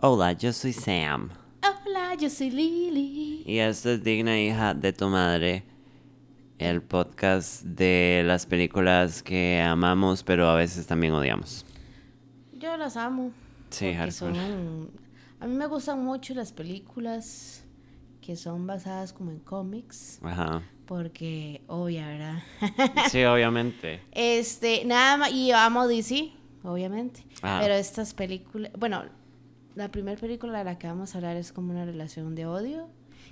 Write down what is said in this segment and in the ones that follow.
Hola, yo soy Sam. Hola, yo soy Lily. Y esto es Digna Hija de tu Madre, el podcast de las películas que amamos, pero a veces también odiamos. Yo las amo. Sí, porque hardcore. son- A mí me gustan mucho las películas que son basadas como en cómics, Ajá. porque obvia, ¿verdad? Sí, obviamente. este, nada más, y yo amo DC, obviamente, Ajá. pero estas películas, bueno, la primera película de la que vamos a hablar es como una relación de odio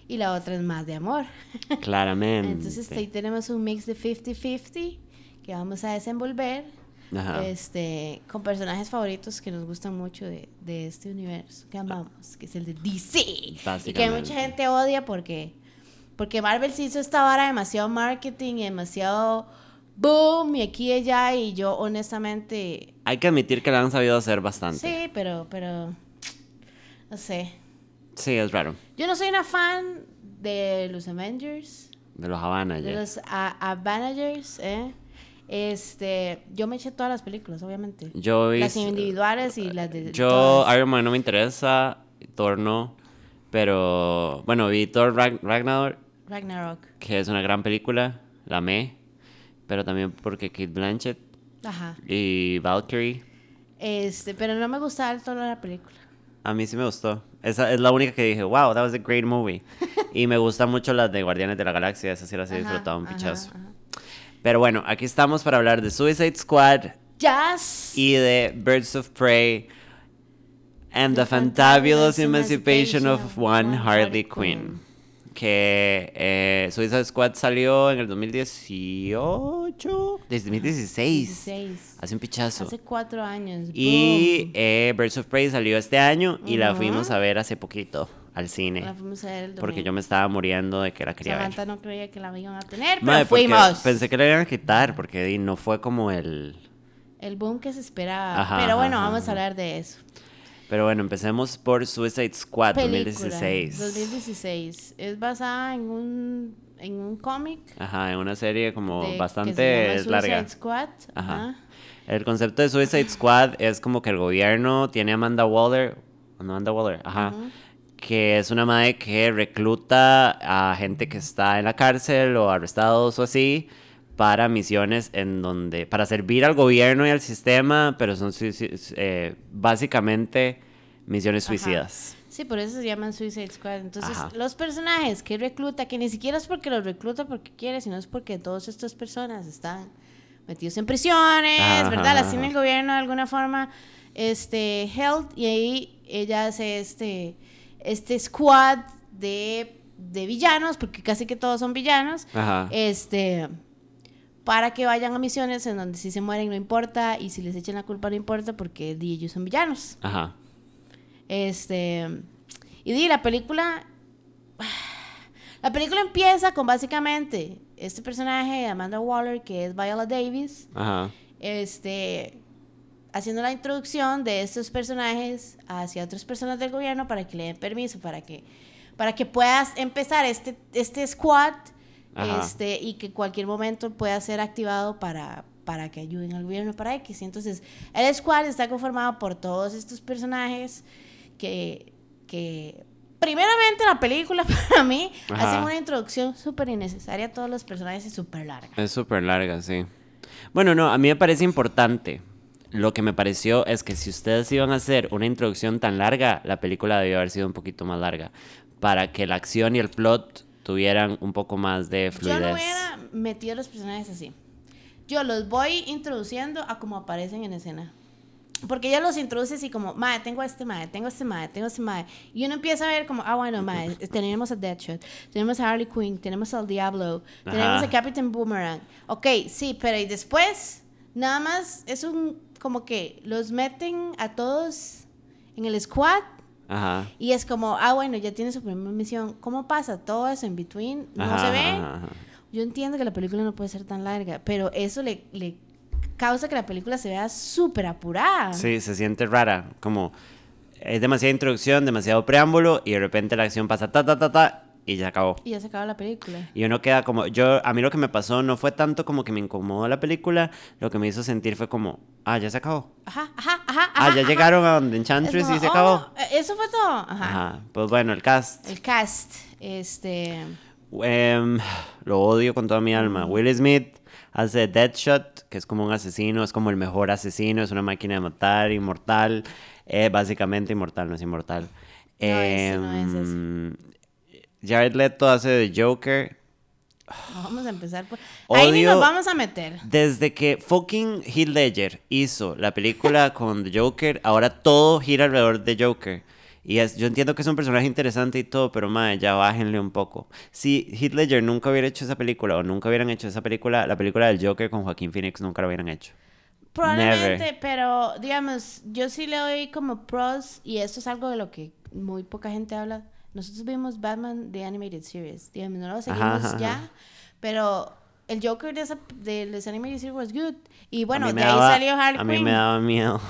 y la otra es más de amor. Claramente. Entonces ahí tenemos un mix de 50-50 que vamos a desenvolver Ajá. este, con personajes favoritos que nos gustan mucho de, de este universo que amamos, que es el de DC. Y que mucha gente odia porque, porque Marvel se hizo esta vara demasiado marketing y demasiado boom y aquí y allá y yo honestamente... Hay que admitir que la han sabido hacer bastante. Sí, pero, pero... No sé. Sí, es raro. Yo no soy una fan de los Avengers. De los Havana De los a- Avengers, ¿eh? Este, yo me eché todas las películas, obviamente. Yo Las hice- individuales y las de Yo, todas. Iron Man no me interesa, Thor no, pero bueno, vi Thor Rag- Ragnarok, Ragnarok. que es una gran película, la amé, pero también porque Kate Blanchett Ajá. y Valkyrie, Este, pero no me gustaba el tono de la película. A mí sí me gustó. Esa es la única que dije, wow, that was a great movie. y me gustan mucho las de Guardianes de la Galaxia, esas sí las he disfrutado un pichazo. ajá. Pero bueno, aquí estamos para hablar de Suicide Squad Jazz. y de Birds of Prey and the, The Fantabulous Emancipation of Emancipation One of One Harley Quinn. Que eh, Suicide Squad salió en el 2018, desde 2016. 16. Hace un pichazo. Hace cuatro años. Y eh, Birds of Prey salió este año y la fuimos a ver hace poquito al cine. La fuimos a ver el Porque yo me estaba muriendo de que la quería ver. Samantha no creía que la iban a tener, pero fuimos. Pensé que la iban a quitar porque no fue como el... El boom que se esperaba. Ajá, pero bueno, ajá, vamos a hablar de eso. Pero bueno, empecemos por Suicide Squad Película, 2016. 2016. Es basada en un, en un cómic. Ajá, en una serie como de- que se bastante llama Suicide larga. Squad. Ajá. Ajá. El concepto de Suicide Squad es como que el gobierno tiene a Amanda Waller, no Amanda Waller, ajá, que es una madre que recluta a gente que está en la cárcel o arrestados o así para misiones en donde, para servir al gobierno y al sistema, pero son eh, básicamente misiones Ajá. suicidas. Sí, por eso se llaman Suicide Squad. Entonces, Ajá. los personajes que recluta, que ni siquiera es porque los recluta porque quiere, sino es porque todas estas personas están metidos en prisiones, Ajá, ¿verdad? Las tiene el gobierno de alguna forma este, held y ahí ella hace este, este squad de, de villanos, porque casi que todos son villanos, Ajá. este para que vayan a misiones en donde si se mueren no importa y si les echan la culpa no importa porque di, ellos son villanos. Ajá. Este. Y di, la película. La película empieza con básicamente este personaje de Amanda Waller, que es Viola Davis, Ajá. este, haciendo la introducción de estos personajes hacia otras personas del gobierno para que le den permiso, para que, para que puedas empezar este, este squad Ajá. este, y que cualquier momento pueda ser activado para, para que ayuden al gobierno para X. Entonces, el squad está conformado por todos estos personajes que, que primeramente la película para mí Ajá. hacen una introducción súper innecesaria a todos los personajes y súper larga. Es súper larga, sí. Bueno, no, a mí me parece importante. Lo que me pareció es que si ustedes iban a hacer una introducción tan larga, la película debió haber sido un poquito más larga. Para que la acción y el plot tuvieran un poco más de fluidez. Yo no hubiera metido a los personajes así. Yo los voy introduciendo a como aparecen en escena. Porque ya los introduce así como, madre, tengo a este madre, tengo a este madre, tengo a este madre. Y uno empieza a ver como, ah, bueno, madre, tenemos a Deadshot, tenemos a Harley Quinn, tenemos al Diablo, tenemos Ajá. a Captain Boomerang. Ok, sí, pero y después, nada más es un, como que los meten a todos en el squad Ajá. y es como, ah, bueno, ya tiene su primera misión. ¿Cómo pasa todo eso en between? No Ajá, se ve. ajá. Yo entiendo que la película no puede ser tan larga, pero eso le, le causa que la película se vea súper apurada. Sí, se siente rara. Como es demasiada introducción, demasiado preámbulo y de repente la acción pasa ta ta ta ta y ya acabó. Y ya se acaba la película. Y uno queda como, yo, a mí lo que me pasó no fue tanto como que me incomodó la película, lo que me hizo sentir fue como, ah, ya se acabó. Ajá, ajá, ajá. Ah, ya ajá. llegaron a donde Es Enchantress como, y se oh, acabó. Eso fue todo. Ajá. Ajá, pues bueno, el cast. El cast, este... Em, lo odio con toda mi alma. Will Smith hace Deadshot, que es como un asesino, es como el mejor asesino, es una máquina de matar, inmortal, eh, básicamente inmortal, no es inmortal. ese no es. Em, Jared Leto hace de Joker. Vamos a empezar por... Ahí ni nos vamos a meter. Desde que fucking Heath Ledger hizo la película con The Joker, ahora todo gira alrededor de Joker. Y es, yo entiendo que es un personaje interesante y todo, pero madre, ya bájenle un poco. Si Heath Ledger nunca hubiera hecho esa película o nunca hubieran hecho esa película, la película del Joker con Joaquín Phoenix nunca la hubieran hecho. Probablemente, Never. pero digamos, yo sí le doy como pros y esto es algo de lo que muy poca gente habla. Nosotros vimos Batman The Animated Series, digamos, no lo seguimos ajá, ya, pero el Joker de, esa, de los Animated Series was good. Y bueno, de ahí salió Harley A mí me daba miedo.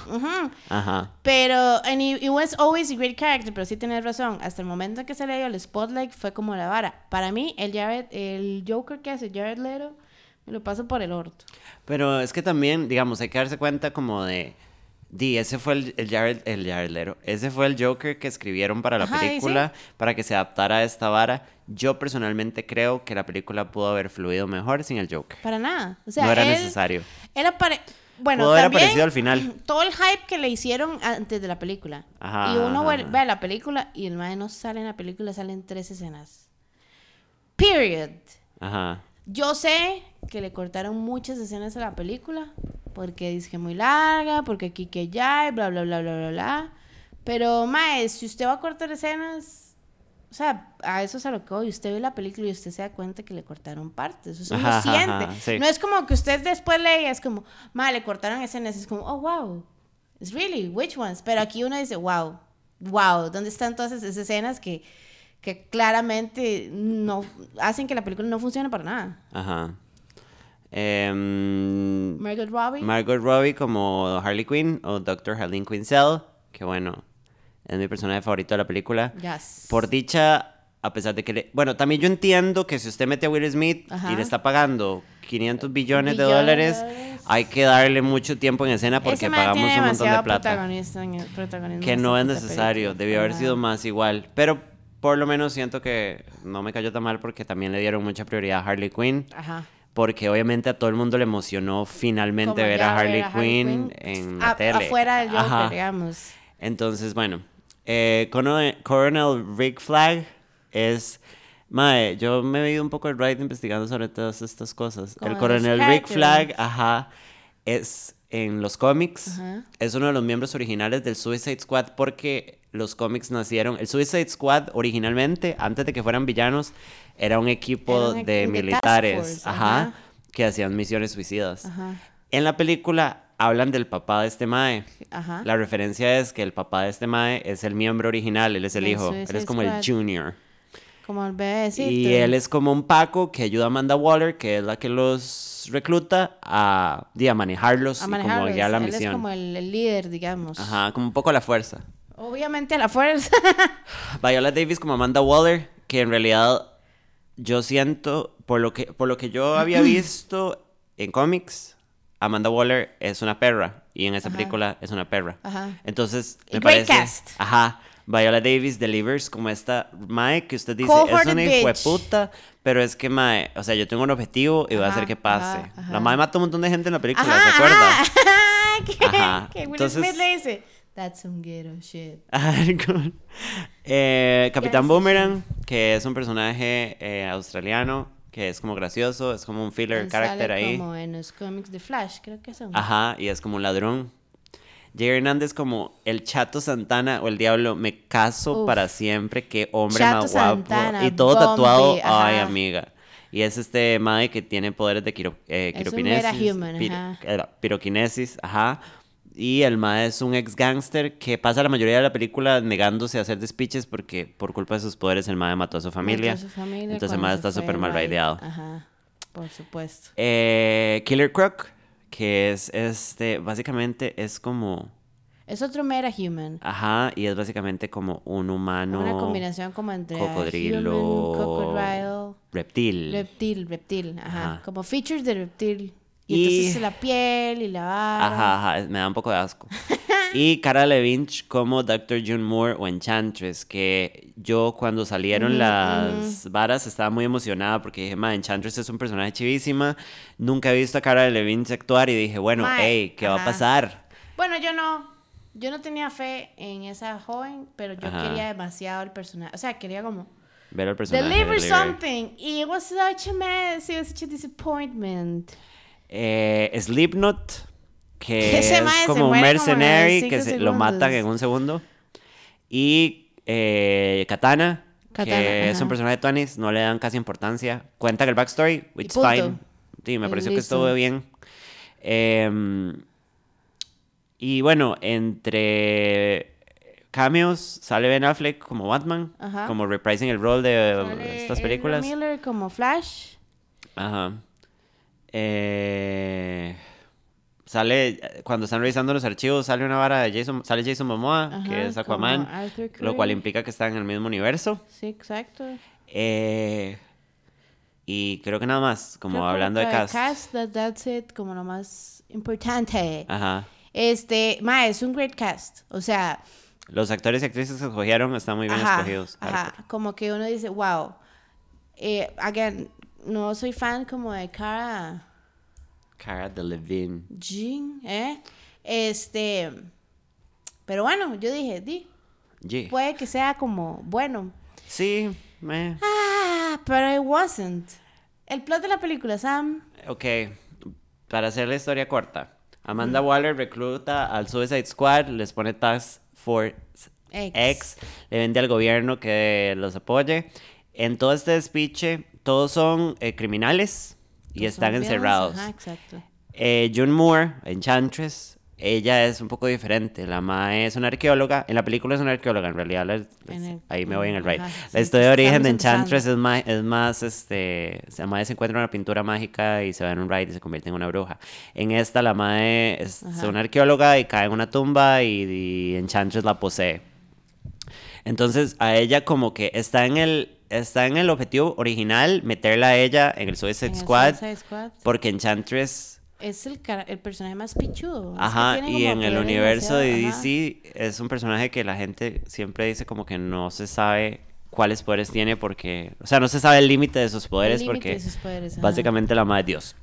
Ajá. Pero, and he, he was always a great character, pero sí tienes razón. Hasta el momento en que se le dio el spotlight fue como la vara. Para mí, el Jared, el Joker que hace Jared Leto, me lo paso por el orto. Pero es que también, digamos, hay que darse cuenta como de... Di, ese fue el, el Jared, el Jared Leto. Ese fue el Joker que escribieron para la Ajá, y sí. película, para que se adaptara a esta vara. Yo personalmente creo que la película pudo haber fluido mejor sin el Joker. Para nada. O sea, no era él, necesario. Él apare... Bueno, Pudo haber aparecido al final. Todo el hype que le hicieron antes de la película. Ajá, y uno ve, ve la película y el mae no sale en la película, salen tres escenas. Period. Ajá. Yo sé que le cortaron muchas escenas a la película porque dice que muy larga, porque aquí que ya, y bla, bla, bla, bla, bla, bla. Pero, mae, si usted va a cortar escenas, o sea, a eso es a lo que voy. Usted ve la película y usted se da cuenta que le cortaron partes. Eso uno ajá, siente. ajá, sí. No es como que usted después leía, es como, mae, le cortaron escenas. Es como, oh, wow. It's really, which ones? Pero aquí uno dice, wow, wow, ¿dónde están todas esas escenas que, que claramente no hacen que la película no funcione para nada? Ajá. Em, Margot Robbie. Margot Robbie como Harley Quinn o Dr. Harleen Quinzel, que bueno, es mi personaje favorito de la película. Yes. Por dicha, a pesar de que le... Bueno, también yo entiendo que si usted mete a Will Smith Ajá. y le está pagando 500 billones, de Billones de dólares, hay que darle mucho tiempo en escena porque pagamos un montón de plata. en el- Que no es necesario, debió haber sido más igual. Pero por lo menos siento que no me cayó tan mal porque también le dieron mucha prioridad a Harley Quinn. Ajá. Porque obviamente a todo el mundo le emocionó finalmente ver a Harley, ver a Harley Quinn, Quinn en la a- tele. Afuera del Joker, Ajá. digamos. Entonces, bueno, eh, Coronel, Coronel Rick Flag es... Mae, yo me he ido un poco el ride investigando sobre todas estas cosas. Como el Coronel Rick. Flag, ajá, es en los cómics, Ajá. es uno de los miembros originales del Suicide Squad porque los cómics nacieron... El Suicide Squad originalmente, antes de que fueran villanos, era un equipo Era un equ- de militares, force, ajá, ajá. que hacían misiones suicidas. Ajá. En la película hablan del papá de este mae. Ajá. La referencia es que el papá de este mae es el miembro original, él es el hijo, él es como el junior. Como el bebecito. Y él es como un Paco que ayuda a Amanda Waller, que es la que los recluta a, a manejarlos a y como guiar la Él misión. es como el, el líder, digamos. Ajá, como un poco a la fuerza. Obviamente a la fuerza. Viola Davis como Amanda Waller, que en realidad yo siento, por lo que, por lo que yo había visto en cómics, Amanda Waller es una perra y en esa Ajá. película es una perra. Ajá. Entonces, me great parece, cast. ajá, Viola Davis delivers como esta mae que usted dice, es una hijueputa, pero es que mae, o sea, yo tengo un objetivo y voy a hacer que pase. ajá. La mae mata un montón de gente en la película, ¿se acuerda? ajá. que, Ajá, que Will entonces- Smith le dice, that's some ghetto shit. Eh, Capitán Yes, Boomerang, que es un personaje eh, australiano, que es como gracioso, es como un filler Él character sale ahí. como en los cómics de Flash, creo que son. Ajá, y es como un ladrón. Jay Hernández como el Chato Santana o el Diablo, me caso Uf. para siempre, qué hombre Chato más guapo. Santana, y todo Bombi, tatuado, ajá. ay amiga. Y es este mae que tiene poderes de quiro, eh, Es un pir- ajá. piroquinesis, ajá. Y el mae es un ex gangster que pasa la mayoría de la película negándose a hacer despiches porque por culpa de sus poderes el mae mató a su familia. Mató a su familia Entonces el mae está súper mal raid. raideado. Ajá, por supuesto. Eh, Killer Croc, que es este, básicamente es como Es otro meta human. Ajá, y es básicamente como un humano. Una combinación como entre cocodrilo, human, crocodile, reptil. reptil, reptil, ajá. Ajá. Como features de reptil. Y, Y- entonces la piel y la vara. Ajá, ajá, me da un poco de asco. y Cara Levine como Dr. June Moore o Enchantress, que yo cuando salieron las varas estaba muy emocionada porque dije, ma, Enchantress es un personaje chivísima. Nunca he visto a Cara Levine actuar y dije, bueno, Mae, hey, ¿qué va a ajá. pasar? Bueno, yo no. Yo no tenía fe en esa joven, pero yo Ajá. quería demasiado el personaje. O sea, quería como. Ver al personaje. Deliver deliver. something. Y it was such a mess. It was such a disappointment. Eh, Slipknot, que es como un como mercenary cinco que se, lo matan en un segundo. Y eh, Katana, Katana, que es un personaje de Tuanis, no le dan casi importancia. Cuentan el backstory, it's punto. fine. Sí, me Y pareció que estuvo bien. Em, y bueno, entre cameos sale Ben Affleck como Batman, Ajá. como reprising el rol de Sale estas películas. Miller como Flash. Ajá. Eh, sale, cuando están revisando los archivos, sale una vara de Jason, sale Jason Momoa, Ajá, que es Aquaman, lo cual implica que están en el mismo universo. Sí, exacto. Eh, y creo que nada más, como Creo hablando de que cast. that- that's it, como lo más importante. Ajá. Este, ma, es un great cast. O sea, Los actores y actrices que escogieron están muy bien ajá, escogidos. ajá, como que uno dice, wow. Eh, again, no soy fan como de Cara Cara Delevingne. Jean, ¿eh? Este, pero bueno, yo dije, di, Yeah. puede que sea como bueno. Sí, me. Ah, pero it wasn't. El plot de la película, Sam. Ok, para hacer la historia corta. Amanda Waller recluta al Suicide Squad, les pone Task Force X. X, le vende al gobierno que los apoye. En todo este despiche, todos son eh, criminales y Todos están encerrados. Ajá, exacto. Eh, June Moore, Enchantress, ella es un poco diferente. La mae es una arqueóloga. En la película es una arqueóloga, en realidad. la- En el- ahí me voy en el right. ajá, la historia de origen de Enchantress es más, es más este. La mae se encuentra una pintura mágica y se va en un ride y se convierte en una bruja. En esta, la mae es Ajá. una arqueóloga y cae en una tumba y, y Enchantress la posee. Entonces, a ella como que está en el. Está en el objetivo original meterla a ella en el Suicide En el Squad. Suicide Squad. Porque Enchantress Es el, el personaje más pichudo. Es que Ajá, y en el universo de ajá. DC es un personaje que la gente siempre dice como que no se sabe cuáles poderes tiene porque, o sea, no se sabe el límite de sus poderes límite porque de sus poderes, básicamente la madre es Dios.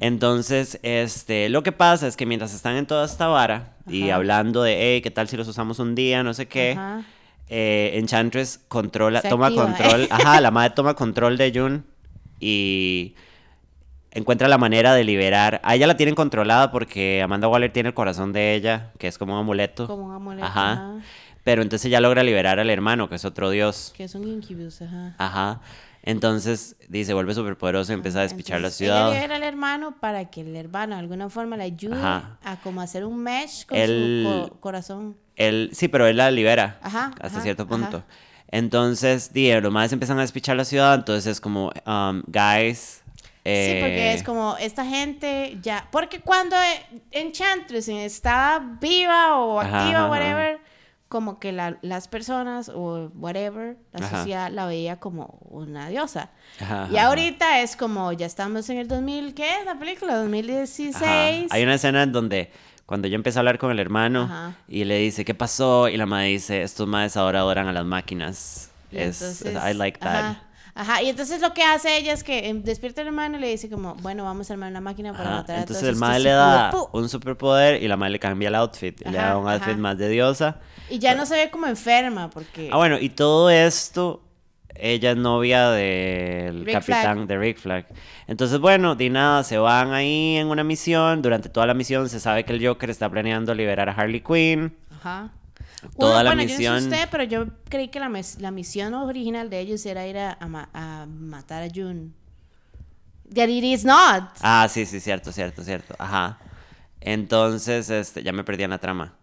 Entonces, este, lo que pasa es que mientras están en toda esta vara y hablando de, hey, ¿qué tal si los usamos un día? No sé qué. Ajá. Eh, Enchantress controla, Se toma activa, control, ¿eh? ajá, la madre toma control de Jun y encuentra la manera de liberar. A ella la tienen controlada porque Amanda Waller tiene el corazón de ella, que es como un amuleto. Como un amuleto, Ajá. ajá. Pero entonces ella logra liberar al hermano, que es otro dios. Que es un incubus, ajá. Ajá. Entonces dice, vuelve superpoderoso y empieza a despichar la ciudad. Ella libera al hermano para que el hermano de alguna forma le ayude Ajá. a como hacer un mesh con su co- corazón. Él, sí, pero él la libera Ajá, hasta ajá, cierto punto. ajá. Entonces, di, los más empiezan a despichar la ciudad, entonces es como, um, guys. Sí, porque eh, es como esta gente ya. Porque cuando eh, Enchantress estaba viva o activa, whatever, como que la- las personas o whatever, la sociedad la veía como una diosa. Ajá, y ahorita es como, ya estamos en el 2000, ¿qué es la película? 2016. Ajá. Hay una escena en donde cuando ella empieza a hablar con el hermano Ajá. y le dice, ¿qué pasó? Y la madre dice, estos madres ahora adoran a las máquinas. Es, entonces, I like that. Ajá, ajá, y entonces lo que hace ella es que em, despierta al hermano y le dice como, bueno, vamos a armar una máquina para Ajá, matar a Entonces todos el estos madre le da pu-". un superpoder y la madre le cambia el outfit. y le Ajá, da un outfit ajá. más de diosa. Y ya no se ve como enferma porque... Ah, bueno, y todo esto, ella es novia del Rick capitán Flag. de Rick Flag. Entonces, bueno, de nada, se van ahí en una misión. Durante toda la misión se sabe que el Joker está planeando liberar a Harley Quinn. Ajá. Toda Uno, la bueno, yo no misión- sé usted, pero yo creí que la, mis- la misión original de ellos era ir a, a ma- a matar a June. That it is not. Ah, sí, sí, cierto, cierto, cierto. Ajá. Entonces, este, ya me perdí en la trama.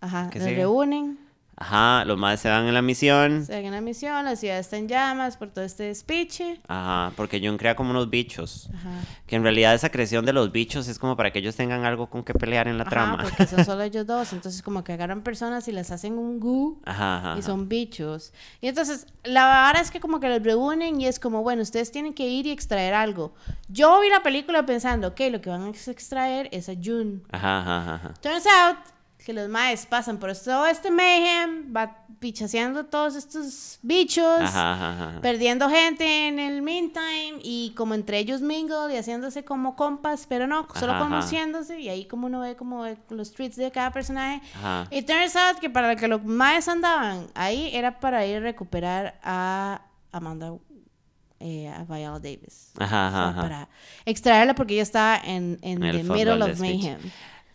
Ajá. ¿qué Los sigue? reúnen. Ajá, los madres se van en la misión. Se en la misión, la ciudad está en llamas por todo este despiche. Ajá, porque Jun crea como unos bichos. Ajá. Que en realidad esa creación de los bichos es como para que ellos tengan algo con que pelear en la Ajá, trama. porque son solo ellos dos. Entonces, como que agarran personas y les hacen un goo. Ajá, ajá. Y son bichos. Y entonces, la verdad es que como que los reúnen y es como, bueno, ustedes tienen que ir y extraer algo. Yo vi la película pensando, ok, lo que van a extraer es a. Ajá, ajá, ajá, ajá. Turns out que los maes pasan por todo este mayhem, va pichaseando todos estos bichos, Ajá, ajá, ajá. perdiendo gente en el meantime y como entre ellos mingle y haciéndose como compas, pero no, solo conociéndose y ahí como uno ve como los tweets de cada personaje. Y turns out que para que los maes andaban ahí era para ir a recuperar a Amanda, eh, a Viola Davis. Ajá, O sea, para extraerla porque ella está en, en En el the middle of mayhem.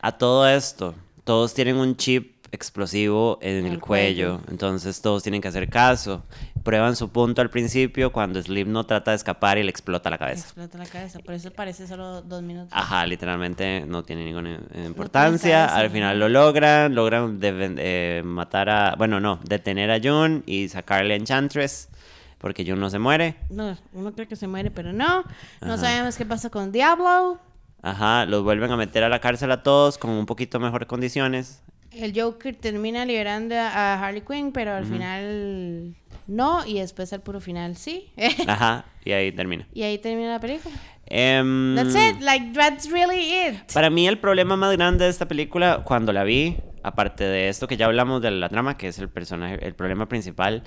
A todo esto, todos tienen un chip explosivo en el, El cuello. cuello. entonces todos tienen que hacer caso. Prueban su punto al principio cuando Slim no trata de escapar y le explota la cabeza. explota la cabeza, por eso parece solo dos minutos. Ajá, literalmente no tiene ninguna importancia. Al final lo logran, logran eh, matar a, bueno, no, detener a Jun y sacarle a Enchantress porque Jun no se muere. No, uno cree que se muere, pero no. No Ajá. sabemos qué pasa con Diablo. Ajá, los vuelven a meter a la cárcel a todos con un poquito mejor condiciones. El Joker termina liberando a Harley Quinn, pero al final no, y después al puro final sí. Ajá, y ahí termina. y ahí termina la película. Em, That's it, like that's really it. Para mí el problema más grande de esta película, cuando la vi, aparte de esto que ya hablamos de la trama, que es el personaje, el problema principal,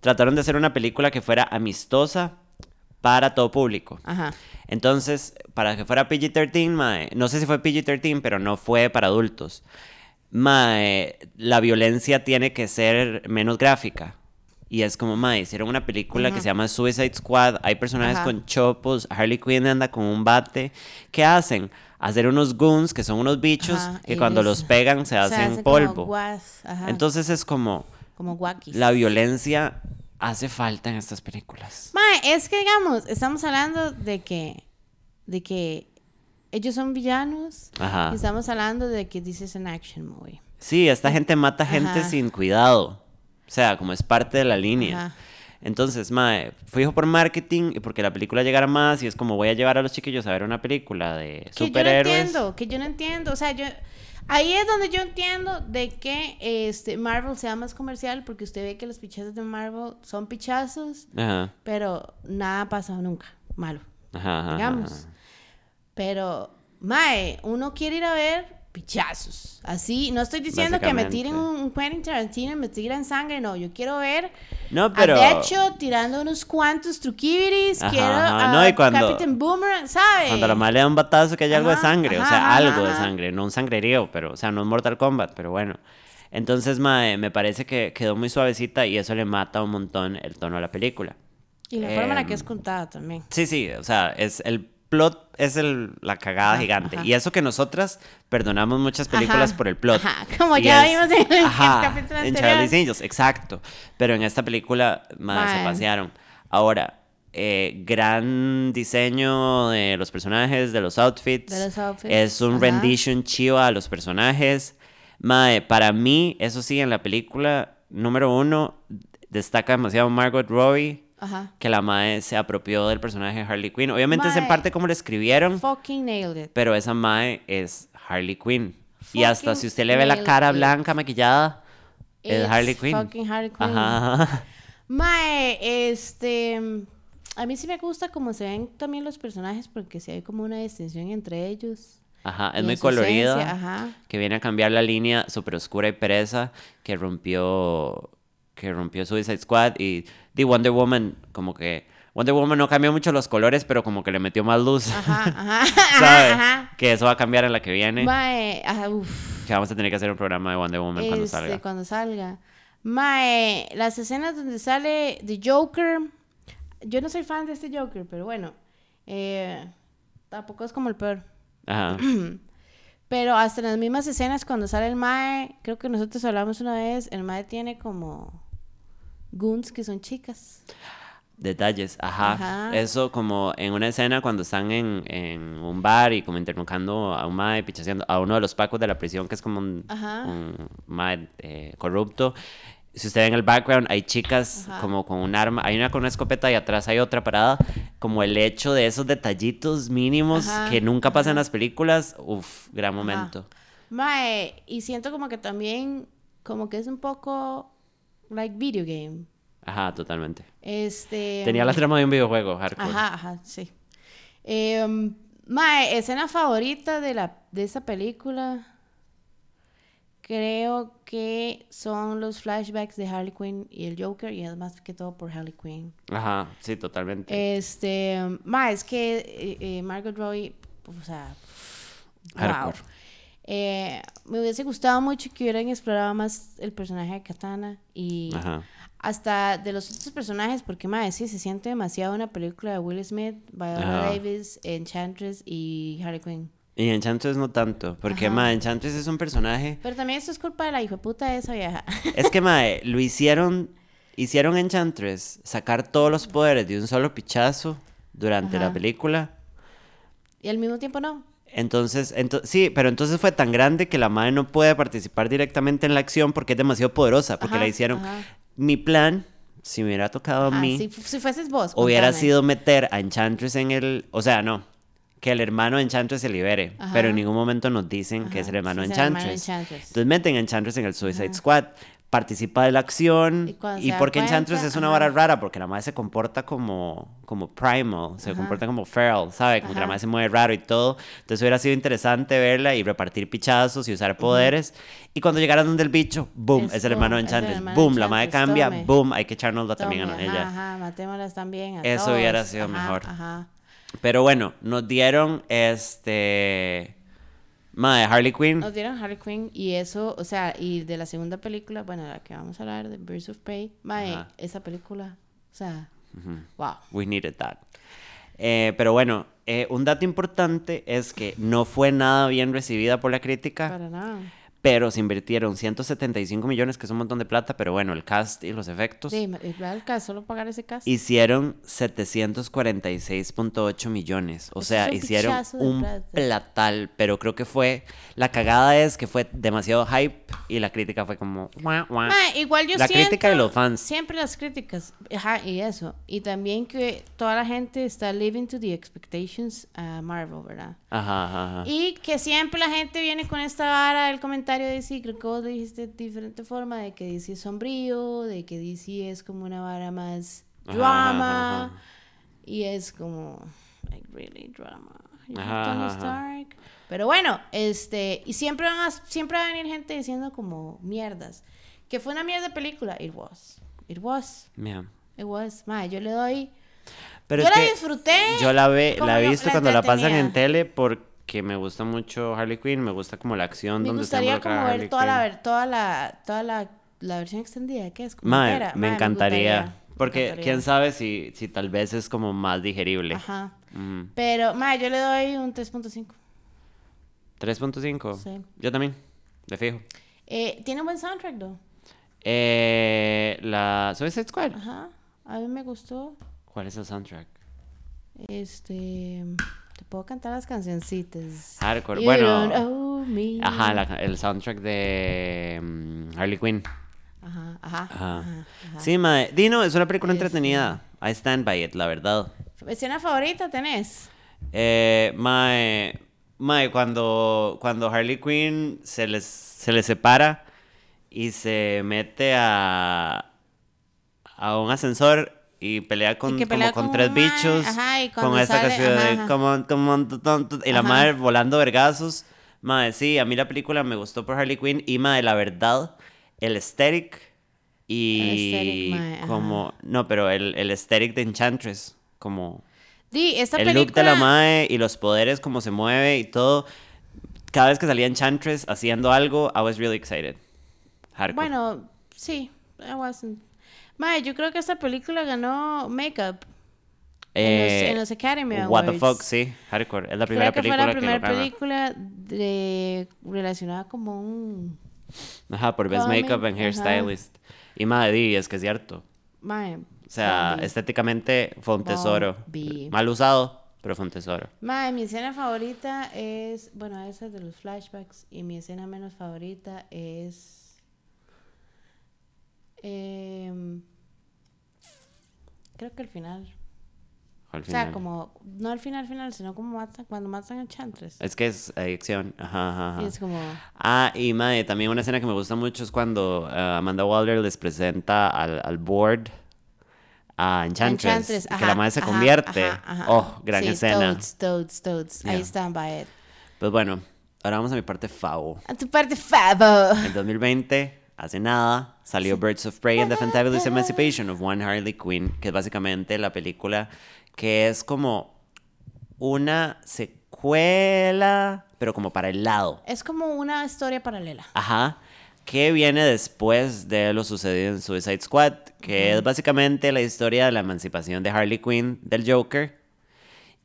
trataron de hacer una película que fuera amistosa para todo público. Ajá. Entonces, para que fuera PG-13, mae, no sé si fue PG-13, pero no fue para adultos. Mae, la violencia tiene que ser menos gráfica. Y es como, mae, hicieron una película que se llama Suicide Squad. Hay personajes Ajá. con chopos. Harley Quinn anda con un bate. ¿Qué hacen? Hacer unos goons, que son unos bichos, Ajá, que cuando los pegan se Se hacen hace polvo. Entonces es como, como guakis. la violencia hace falta en estas películas. Mae, es que digamos, estamos hablando de que, de que ellos son villanos. Ajá. Y estamos hablando de que this is an action movie. Sí, esta gente mata gente Ajá. sin cuidado. O sea, como es parte de la línea. Ajá. Entonces, mae, fijo por marketing y porque la película llegara más y es como voy a llevar a los chiquillos a ver una película de Que yo no superhéroes. entiendo, que yo no entiendo. O sea, yo. Ahí es donde yo entiendo de que este Marvel sea más comercial, porque usted ve que los pichazos de Marvel son pichazos, Ajá, pero nada pasa nunca malo, ajá, ajá, digamos. ajá. Pero, Mae, uno quiere ir a ver pichazos. Así, no estoy diciendo que me tiren un, Quentin Tarantino y me tiren sangre, no. Yo quiero ver No, pero. a Deadshot tirando unos cuantos truquibiris. Ajá, quiero ajá. a No, y cuando- Captain Boomerang, ¿sabe? Cuando la madre le da un batazo que hay algo de Ajá, sangre, o sea, ajá, algo de sangre, no un sangrerío, pero, o sea, no es Mortal Kombat, pero bueno. Entonces, mae, me parece que quedó muy suavecita y eso le mata un montón el tono a la película. Y la forma en la que Em, es contada también. Sí, sí, o sea, es el plot es el, la cagada Ajá, gigante. ajá. Y eso que nosotras perdonamos muchas películas Ajá, por el plot. como Y ya es- vimos en el capítulo en. Charlie's Angels, exacto. Pero en esta película, madre, se pasearon. Ahora, eh, gran diseño de los personajes, de los outfits. De los outfits, Es un rendition chiva a los personajes. Mae, para mí, eso sí, en la película, número uno, destaca demasiado Margot Robbie Ajá. que la mae se apropió del personaje de Harley Quinn. Obviamente es en Mae. parte como lo escribieron, Fucking nailed it. pero esa mae es Harley Quinn. y hasta Fucking si usted le ve la cara it. blanca maquillada, es It's Harley Quinn. Fucking Harley Quinn. Ajá. Mae, este. A mí sí me gusta cómo se ven también los personajes porque sí hay como una distinción entre ellos. Ajá, es muy colorida. Ajá. Que viene a cambiar la línea súper oscura y pereza que rompió que rompió Suicide Squad y The Wonder Woman como que Wonder Woman no cambió mucho los colores, pero como que le metió más luz, Ajá, ajá. ¿sabe? ajá, ajá. Que eso va a cambiar en la que viene. Mae, ajá, uf. Que vamos a tener que hacer un programa de Wonder Woman cuando Este, salga. cuando salga. Mae, las escenas donde sale The Joker. Yo no soy fan de este Joker, pero bueno. eh, tampoco es como el peor. Ajá. Pero hasta en las mismas escenas cuando sale el Mae, creo que nosotros hablamos una vez, el Mae tiene como goons que son chicas. Detalles, ajá. Ajá. Eso como en una escena cuando están en, en un bar y como interrogando a un mae, pichaseando a uno de los pacos de la prisión que es como un, un mae eh, corrupto. Si usted ve en el background, hay chicas Ajá. como con un arma, hay una con una escopeta y atrás hay otra parada. Como el hecho de esos detallitos mínimos Ajá, que nunca pasan en las películas, uff, gran momento. Mae, y siento como que también, como que es un poco, like, video game. Ajá, totalmente. Este... Tenía la trama de un videojuego, hardcore. Ajá, ajá, sí. Mae, escena favorita de, la, de esa película, creo que son los flashbacks de Harley Quinn y el Joker, y es más que todo por Harley Quinn. Ajá, sí, totalmente. Este, mae, es que eh, eh, Margot Robbie, o sea, wow. Hardcore. Eh, me hubiese gustado mucho que hubieran explorado más el personaje de Katana y Ajá. hasta de los otros personajes, porque madre, sí, se siente demasiado una película de Will Smith, Viola Ajá. Davis, Enchantress y Harley Quinn. Y Enchantress no tanto, porque, ma, Enchantress es un personaje... Pero también esto es culpa de la hijueputa de esa vieja. Es que, mae, lo hicieron... Hicieron Enchantress sacar todos los poderes de un solo pichazo durante la película. y al mismo tiempo no. Entonces, ento- sí, pero entonces fue tan grande que la madre no puede participar directamente en la acción porque es demasiado poderosa, porque Ajá, la hicieron. ajá. Mi plan, si me hubiera tocado a mí, si, si fueses vos. hubiera contame. sido meter a Enchantress en el. O sea, no. Que el hermano de Enchantress se libere. Ajá. Pero en ningún momento nos dicen que es el hermano de sí, es el hermano de Enchantress. Enchantress. Entonces meten a Enchantress en el Suicide Squad. Participa de la acción. Y Y, porque Enchantress es una vara rara, porque la madre se comporta como, como primal, se Ajá. comporta como feral, ¿sabe? Como que la madre se mueve raro y todo. Entonces hubiera sido interesante verla y repartir pichazos y usar poderes. Y cuando llegaran donde el bicho, boom, Es es, el hermano de Enchantress. Boom, la madre cambia, tome. boom, hay que echárnosla también a Tome, ella. Ajá, matémoslas también. a Eso hubiera sido mejor. Ajá. Pero bueno, nos dieron este. Madre, Harley Quinn. Nos dieron Harley Quinn y eso, o sea, y de la segunda película, bueno, la que vamos a hablar, de Birds of Prey, mae, Ajá. esa película, o sea, wow. We needed that. Eh, pero bueno, eh, un dato importante es que no fue nada bien recibida por la crítica, Para nada. Pero se invirtieron 175 millones, que es un montón de plata, pero bueno, el cast y los efectos Sí, el caso, solo pagar ese caso. hicieron 746.8 millones. O Eso sea, un hicieron de un plata. platal, pero creo que fue, la cagada es que fue demasiado hype y la crítica fue como... "Guau, guau". Mae, igual yo La siento, crítica y los fans. Siempre las críticas, ajá, y eso. Y también que toda la gente está living to the expectations a Marvel, ¿verdad? Ajá, ajá, ajá. Y que siempre la gente viene con esta vara del comentario de DC, creo que vos lo dijiste de diferente forma, de que DC es sombrío, de que DC es como una vara más drama, ajá, y es como, like, really drama. Stark. Pero bueno, este, y siempre, van a, siempre va a venir gente diciendo como mierdas. Que fue una mierda película, it was. It was. Yeah. It was. Mae, yo le doy. Pero yo es la que disfruté. Yo la, ve, la he visto la cuando la pasan en tele porque me gusta mucho Harley Quinn, me gusta como la acción Me donde está gustaría como ver toda la, toda la, toda la, la versión extendida, ¿qué es? Como entera. me encantaría. me porque encantaría. quién sabe si, si tal vez es como más digerible. Ajá. Mm. Pero, mae, yo le doy un 3.5. 3.5. Sí. Yo también, de fijo. Eh, Tiene un buen soundtrack, ¿no? Eh, la Suicide Squad. Ajá. A mí me gustó. ¿Cuál es el soundtrack? Este. Te puedo cantar las cancioncitas. Hardcore. You Bueno. don't owe me. Ajá, la- el soundtrack de mm, Harley Quinn. Ajá, ajá. Ajá. ajá, ajá. Sí, mae. Dino, es una película Este. entretenida. I stand by it, la verdad. ¿Escena favorita tenés? Eh, mae, mae, cuando, cuando Harley Quinn se les, se les separa y se mete a, a un ascensor y pelea con, como pelea con con tres bichos ajá, y con sale, canción ajá, de ajá. come on, come on, y la madre volando vergazos. Mae, sí, a mí la película me gustó por Harley Quinn y mae, la verdad, el aesthetic y El aesthetic, como, no, pero el, el aesthetic de Enchantress, como Di, esta el película. look de la mae y los poderes, cómo se mueve y todo. Cada vez que salía Enchantress haciendo algo, I was really excited. Hardcore. Bueno, sí, I wasn't. Mae, yo creo que esta película ganó Makeup. en los- Eh, en los Academy What the Awards. fuck, sí, Hardcore. Es la primera creo que fue película la que, primera gana. película de, relacionada como un... Ajá, por Best Cómic, Makeup and. Hairstylist. Y madre, es que es cierto. Mae, O sea, estéticamente fue un tesoro. Mal usado, pero fue un tesoro. Mae, mi escena favorita es, bueno, esa es de los flashbacks y mi escena menos favorita es Em, creo que el final. Al O sea, final. como, no al final, final, sino como matan, cuando matan a Chantres. Es que es adicción. Ajá, ajá, ajá. Y es como, Ah, y madre, también una escena que me gusta mucho es cuando eh, Amanda Waller les presenta al, al board a Enchantress. Enchantress, y que ajá, la madre se ajá, convierte. ajá, ajá. Oh, gran Sí, escena. Toads, toads, toads. Ahí Yeah. están, by it. Pues bueno, ahora vamos a mi parte favo. A tu parte, Fabo. En 2020, hace nada, salió Birds of Prey and the Fantabulous Emancipation of One Harley Quinn, que es básicamente la película que es como una secuela, pero como para el lado. Es como una historia paralela. Ajá. Que viene después de lo sucedido en Suicide Squad, que es básicamente la historia de la emancipación de Harley Quinn del Joker.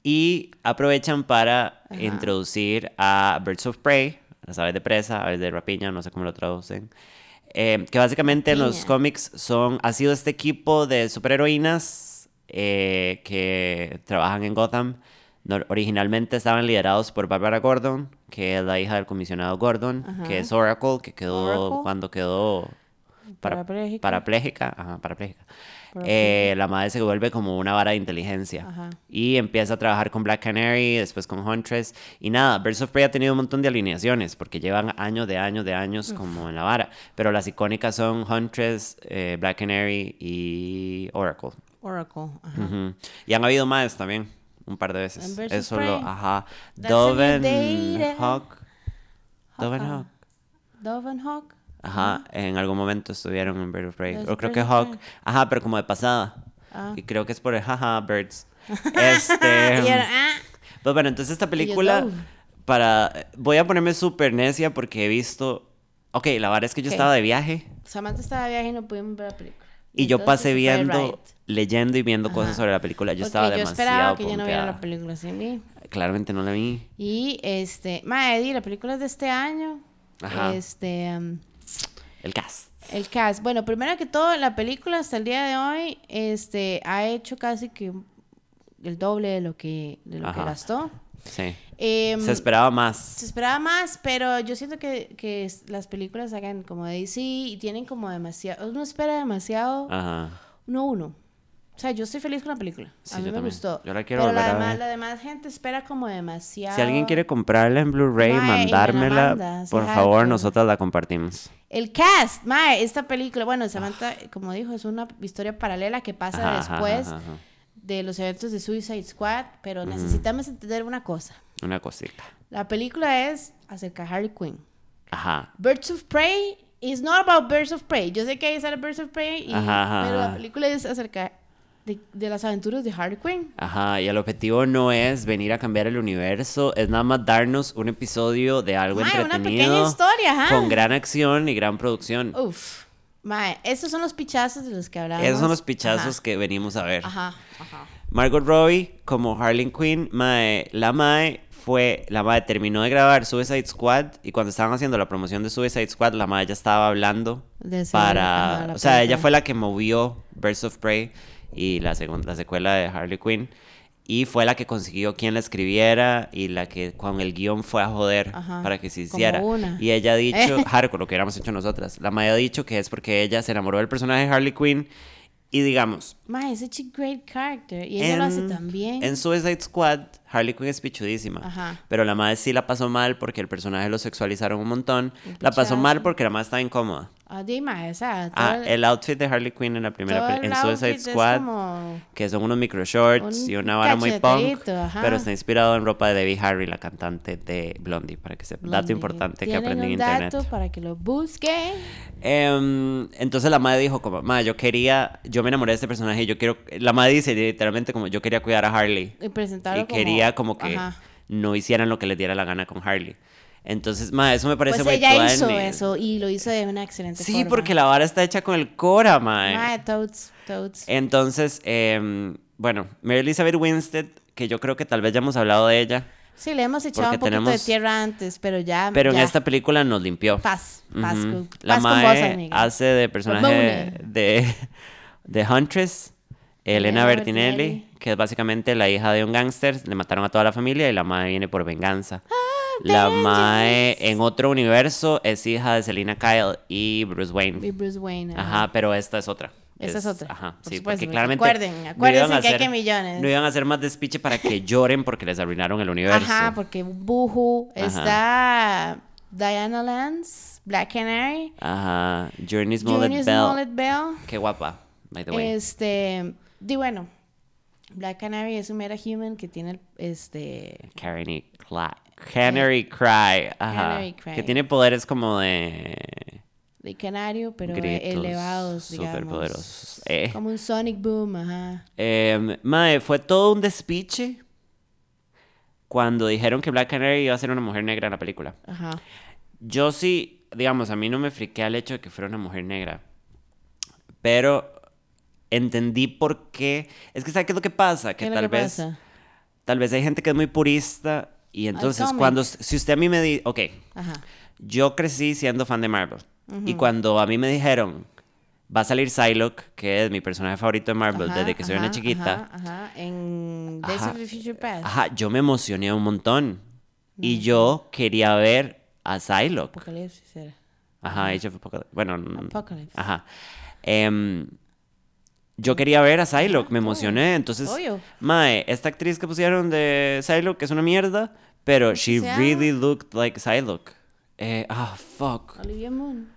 Y aprovechan para introducir a Birds of Prey, las aves de presa, aves de rapiña, no sé cómo lo traducen. Eh, que básicamente en los cómics son, ha sido este equipo de superheroínas eh, que trabajan en Gotham. No- originalmente estaban liderados por Barbara Gordon, que es la hija del comisionado Gordon, Ajá. que es Oracle, que quedó Oracle. cuando quedó para- Parapléjica. parapléjica. Ajá, parapléjica. Eh, la madre se vuelve como una vara de inteligencia. Ajá. Y empieza a trabajar con Black Canary, después con Huntress. Y nada, Birds of Prey ha tenido un montón de alineaciones, porque llevan años de años de años como en la vara. Pero las icónicas son Huntress, eh, Black Canary y Oracle. Oracle. Ajá. Y han habido más también, un par de veces. Es solo, ajá. Doven Hawk. Doven Hawk. Hawk. Dove and Hawk. Ajá, en algún momento estuvieron en Bird of Prey. Los O creo que Hawk. Ajá, pero como de pasada. Ah. Y creo que es por el jaja, Birds. Este. Era, ah, Pues bueno, entonces esta película. Para. Voy a ponerme súper necia porque he visto. Ok, la verdad es que yo estaba de viaje Samantha estaba de viaje y no pudimos ver la película. y yo pasé viendo, leyendo y viendo cosas sobre la película. Yo Porque estaba yo demasiado esperaba que ella no viera la película sin mí. Claramente no la vi. Y este, Mae, Eddie, la película es de este año. Ajá. Este, um, El cast. el cast. Bueno, primero que todo, la película hasta el día de hoy, este, ha hecho casi que el doble de lo que, de lo que gastó. Sí. Em, Se esperaba más. se esperaba más, pero yo siento que, que las películas hagan como de DC y tienen como demasiado, uno espera demasiado Ajá. uno a uno. O sea, yo estoy feliz con la película. Sí, a mí me también. gustó. Yo la quiero pero volver la a demás, ver. la demás gente espera como demasiado. Si alguien quiere comprarla en Blu-ray mandármela, manda, por favor, nosotras la compartimos. El cast, mae, esta película, bueno, Samantha, como dijo, es una historia paralela que pasa Ajá, después ajá, ajá. de los eventos de Suicide Squad, pero necesitamos entender una cosa. Una cosita. La película es acerca de Harley Quinn. Ajá. Birds of Prey is not about Birds of Prey. Yo sé que ahí sale Birds of Prey, y- pero la película es acerca de, de las aventuras de Harley Quinn. Ajá, y el objetivo no es venir a cambiar el universo, es nada más darnos un episodio de algo una entretenido. pequeña historia, ajá. Con gran acción y gran producción. Uf. Mae, estos son los pichazos de los que hablamos. Esos son los pichazos que venimos a ver. Ajá, ajá. Margot Robbie como Harley Quinn, mae, la mae fue, la mae terminó de grabar Suicide Squad y cuando estaban haciendo la promoción de Suicide Squad, la mae ya estaba hablando De para, ajá, o sea, ella fue la que movió Birds of Prey y la la secuela de Harley Quinn y fue la que consiguió quien la escribiera y la que con el guion fue a joder Ajá, para que se hiciera. Y ella ha dicho, hardcore, lo que hubiéramos hecho nosotras, la mae ha dicho que es porque ella se enamoró del personaje de Harley Quinn y digamos, Mae, es such a great character. Y ella lo hace en- tan bien. En Suicide Squad, Harley Quinn es pichudísima. Ajá. Pero la madre sí la pasó mal porque el personaje lo sexualizaron un montón. La pasó mal porque la madre estaba incómoda. Ah, Ah, el outfit de Harley Quinn en la primera en Suicide Squad, como- que son unos micro shorts Un y una vara muy punk, ajá. pero está inspirado en ropa de Debbie Harry, la cantante de Blondie, para que sepa. Dato importante que aprendí en un internet. dato para que lo busquen. Em, entonces la madre dijo como, madre, yo quería, yo me enamoré de este personaje y yo quiero, la madre dice literalmente como, yo quería cuidar a Harley. Y presentarlo y quería como como- que ajá. no hicieran lo que les diera la gana con Harley. Entonces, ma, eso me parece Pues ella hizo eso y lo hizo de una excelente Sí, forma. porque la vara está hecha con el Cora, mae. Mae, totes, totes. Entonces, em, bueno, Mary Elizabeth Winstead, que yo creo que tal vez ya hemos hablado de ella, Sí, le hemos echado un poquito de tierra antes, pero ya. pero en esta película nos limpió. Paz, paz, Ujú. con, La paz con vos, mae hace de personaje de, de Huntress, Elena Elena Bertinelli, Bertinelli. que es básicamente la hija de un gángster. Le mataron a toda la familia y la madre viene por venganza. Ah, La. Mae en otro universo es hija de Selina Kyle y Bruce Wayne. Y Bruce Wayne. Ajá, pero esta es otra. Esta es otra. Ajá, Por sí, supuesto, porque claramente. acuerden, no acuérdense iban a que hay hacer- que millones. No iban a hacer más despiche para que lloren porque les arruinaron el universo. Ajá, porque Boohoo Ajá. está Diana Lance, Black Canary, Ajá. Journey Smollett Journey Bell. Smollett Bell. Qué guapa, by the way. Este, di bueno, Black Canary es un mera human que tiene el- este Canary Cry. Canary Cry. Ajá. Canary Cry. Que tiene poderes como de. de canario, pero gritos elevados, digamos. superpoderosos. Eh. Como un Sonic Boom, ajá. Em, mae, fue todo un despiche cuando dijeron que Black Canary iba a ser una mujer negra en la película. Ajá. Yo sí, digamos, a mí no me friqué al hecho de que fuera una mujer negra. Pero entendí por qué. Es que, ¿sabes qué es lo que pasa? Que ¿Qué es lo tal que vez. pasa? Tal vez hay gente que es muy purista. Y entonces, cuando. Si usted a mí me dice. Ok, Ajá. yo crecí siendo fan de Marvel. Y cuando a mí me dijeron. Va a salir Psylocke, que es mi personaje favorito de Marvel Ajá, desde que soy una chiquita. Ajá, ajá. En Days of the Future Past. Ajá, yo me emocioné un montón. Y yo quería ver a Psylocke. Apocalipsis era. Ajá, Age of Apocalypse. Bueno, Apocalypse. ajá. Em, yo quería ver a Psylocke, me emocioné. Entonces, Obvio. mae, esta actriz que pusieron de Psylocke es una mierda, pero she llama? really looked like Psylocke. Eh, ah, fuck. Olivia Moon.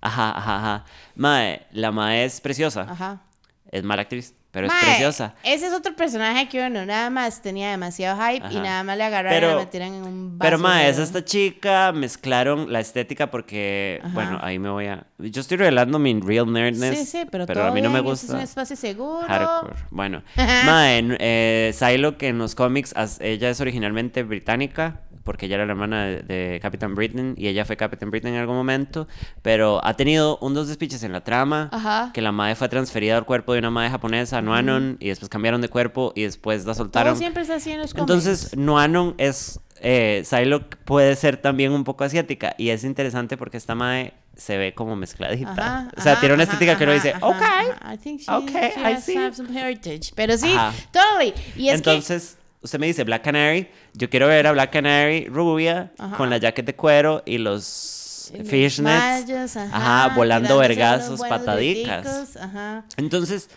Ajá, ajá, ajá. Mae, la mae es preciosa. Ajá. Es mala actriz, pero es preciosa. Ese es otro personaje que uno nada más tenía demasiado hype y Ajá. nada más le agarraron y Pero- la metieron en un vaso. Pero mae, es esta chica, mezclaron la estética porque, Ajá. bueno, ahí me voy a... Yo estoy revelando mi real nerdness. Sí, sí, pero, pero todo a mí no me bien, este gusta. Es un espacio seguro. Hardcore. Bueno, mae, eh, Psylocke en los cómics, ella es originalmente británica, porque ella era la hermana de, de Captain Britain y ella fue Captain Britain en algún momento, pero ha tenido un dos despiches en la trama, Ajá. que la madre fue transferida al cuerpo de una madre japonesa, Noanon, y después cambiaron de cuerpo y después la Todo soltaron. siempre está así en los cómics. Entonces, Noanon es. Eh, Psylocke puede ser también un poco asiática. Y es interesante porque esta mae se ve como mezcladita. Ajá, o sea, ajá, tiene una ajá, estética que uno dice, ok. I think she, okay, she I see. have some heritage. Pero sí, totally. Y es Entonces, usted me dice Black Canary. Yo quiero ver a Black Canary rubia con la jacket de cuero y los fishnets. Ajá, volando vergazos, patadicas. Ajá. Entonces,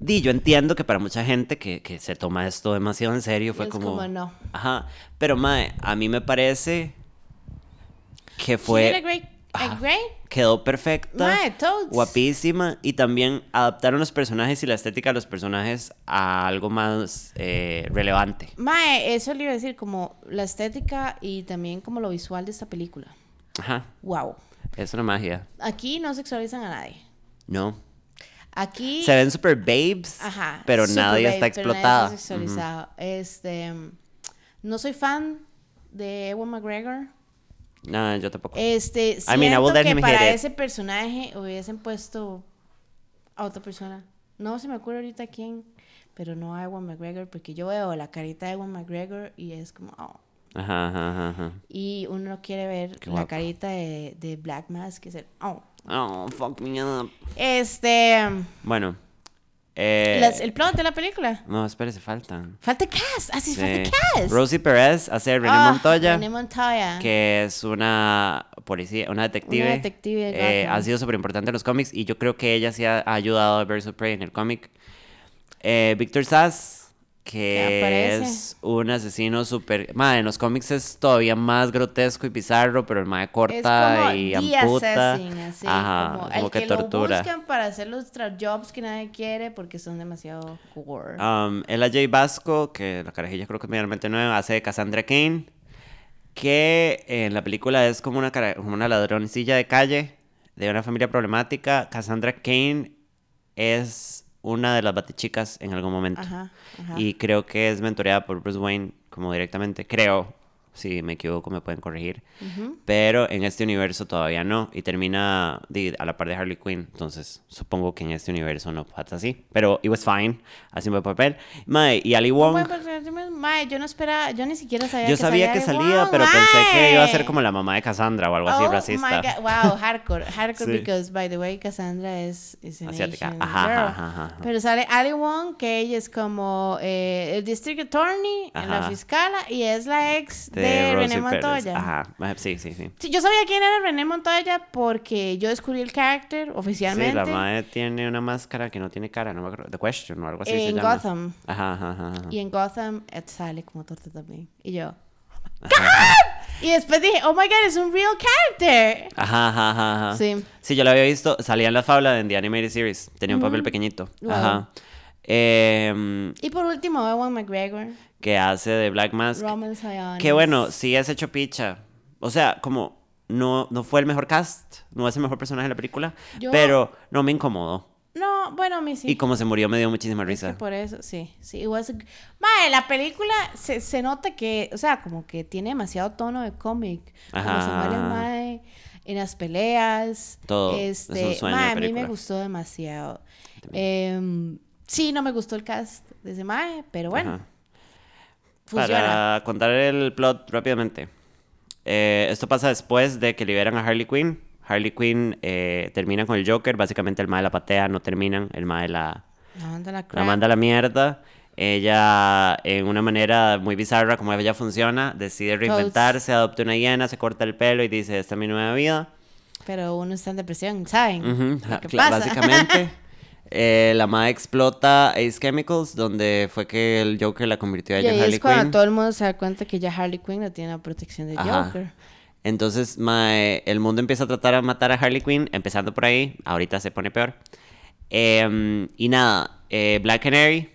di, yo entiendo que para mucha gente que, que se toma esto demasiado en serio fue Es como. como, no. Ajá. Pero, mae, a mí me parece que fue. great, a Ajá. great. Quedó perfecta. Mae. Guapísima. Y también adaptaron los personajes y la estética de los personajes a algo más eh, relevante. Mae, eso le iba a decir, como la estética y también como lo visual de esta película. Ajá. Wow. Es una magia. Aquí no sexualizan a nadie. No. Aquí. Se ven super babes. Ajá. Pero super nadie está nadie sexualizado. Este. No soy fan de Ewan McGregor. No, yo tampoco. Este, I mean, I will que para it. ese personaje hubiesen puesto a otra persona. No se me acuerdo ahorita quién, pero no a Ewan McGregor, porque yo veo la carita de Ewan McGregor y es como, oh. Ajá, ajá, ajá. Y uno no quiere ver Qué la guapo. carita de, de Black Mask, que es el, oh. Oh, fuck me up. Este, Bueno. Eh, las- el plot de la película. No, espérese, faltan. Falta cast, ah, sí, Sí. falta cast. Rosie Perez hace René Ah, Montoya. René Montoya. que es una policía, una detective. Una detective de eh, ha sido súper importante en los cómics y yo creo que ella sí ha, ha ayudado a Birds of Prey en el cómic. Eh, Victor Sass, Que es un asesino súper... Madre, en los cómics es todavía más grotesco y bizarro, pero el es corta como y The amputa. Assassin, así, Ajá, como, como el que, que, tortura. lo buscan para hacer los jobs que nadie quiere porque son demasiado gore. Um, Ella J. Vasco, que la carajilla creo que es medianamente nueva, hace de Cassandra Kane, que en la película es como una, como una ladroncilla de calle de una familia problemática. Cassandra Kane es una de las batichicas en algún momento. Ajá, ajá. Y creo que es mentoreada por Bruce Wayne como directamente. Creo. Si me equivoco me pueden corregir. Pero en este universo todavía no. Y termina a la par de Harley Quinn. Entonces supongo que en este universo no pasa así. Pero it was fine. Así un buen papel. Mae, y Ali Wong. Mae, yo no esperaba, yo ni siquiera sabía Yo que sabía que salía Wong, pero pensé que iba a ser mae. como la mamá de Cassandra o algo así Oh racista. my God. Wow, hardcore, hardcore, Sí. because by the way, Cassandra es, Asiática. Ajá, girl. ajá, ajá. Pero sale Ali Wong, que ella es como eh, el district attorney, en la fiscala, y es la ex De de René. Montoya. Ajá, mae, sí, sí, sí. Sí, yo sabía quién era René Montoya porque yo descubrí el character oficialmente Sí, la madre tiene una máscara que no tiene cara, no me acuerdo. The Question o algo así se en llama. Gotham. Ajá, ajá, ajá. ajá. Y en Gotham eh, sale como torta también. Y yo. Y después dije, oh my god, es un real character. Ajá, ajá, ajá, ajá. Sí. Sí, yo lo había visto. Salía en la fábula en The Animated Series. Tenía un papel pequeñito. Wow. Ajá. Em, Y por último, Ewan McGregor, que hace de Black Mask. Roman Sionis. Que bueno, sí es hecho picha. O sea, como no, no fue el mejor cast, no es el mejor personaje de la película, Yo- pero no me incomodó. No, bueno, a mí sí. Y como se murió me dio muchísima Es que risa. por eso, sí, sí. was Mae, la película se, se nota que, o sea, como que tiene demasiado tono de cómic. Como se Ajá. muere el mae en las peleas. Todo, es un Este, sueño a mí me gustó demasiado. Em, sí, no me gustó el cast de ese mae, pero bueno, Ajá. Funciona. Para contar el plot rápidamente. eh, esto pasa después de que liberan a Harley Quinn. Harley Quinn eh, termina con el Joker. Básicamente el mae la patea, no terminan. El mae la, La manda la la manda a la mierda. Ella, en una manera muy bizarra, como ella funciona, decide reinventarse, adopta una hiena, se corta el pelo y dice, esta es mi nueva vida. Pero uno está en depresión, ¿saben? Ja, que cla- pasa. Básicamente, eh, la madre explota Ace Chemicals, donde fue que el Joker la convirtió a y ella en ahí Harley es cuando Quinn. todo el mundo se da cuenta que ya Harley Quinn no tiene la protección de Ajá. Joker. Entonces, mae, el mundo empieza a tratar a matar a Harley Quinn, empezando por ahí. Ahorita se pone peor. Em, y nada, eh, Black Canary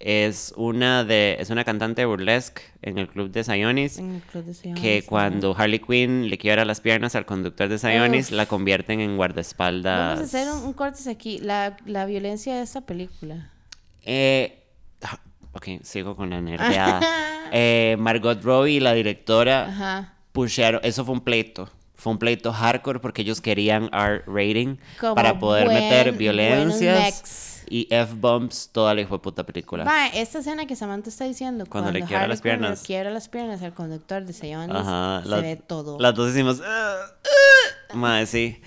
es una de es una cantante burlesque en el club de Sionis. En el club de Sionis, Que cuando Harley Quinn le quiebra las piernas al conductor de Sionis, Uf. la convierten en guardaespaldas. Vamos a hacer un, un cortes aquí. La, la violencia de esta película. Eh, ah, ok, sigo con la nerdeada. Eh, Margot Robbie, la directora, Ajá. pusieron, eso fue un pleito. Fue un pleito hardcore porque ellos querían R rating Como para poder meter buen- mex. Y F-bombs toda la hijo de puta película. Mae, esta escena que Samantha está diciendo, Cuando cuando, le quiebra las Quinn le piernas. quiebra las piernas al conductor de Sionis, Ajá, se ve todo. Las dos hicimos. "Ah, ah", Mae, sí.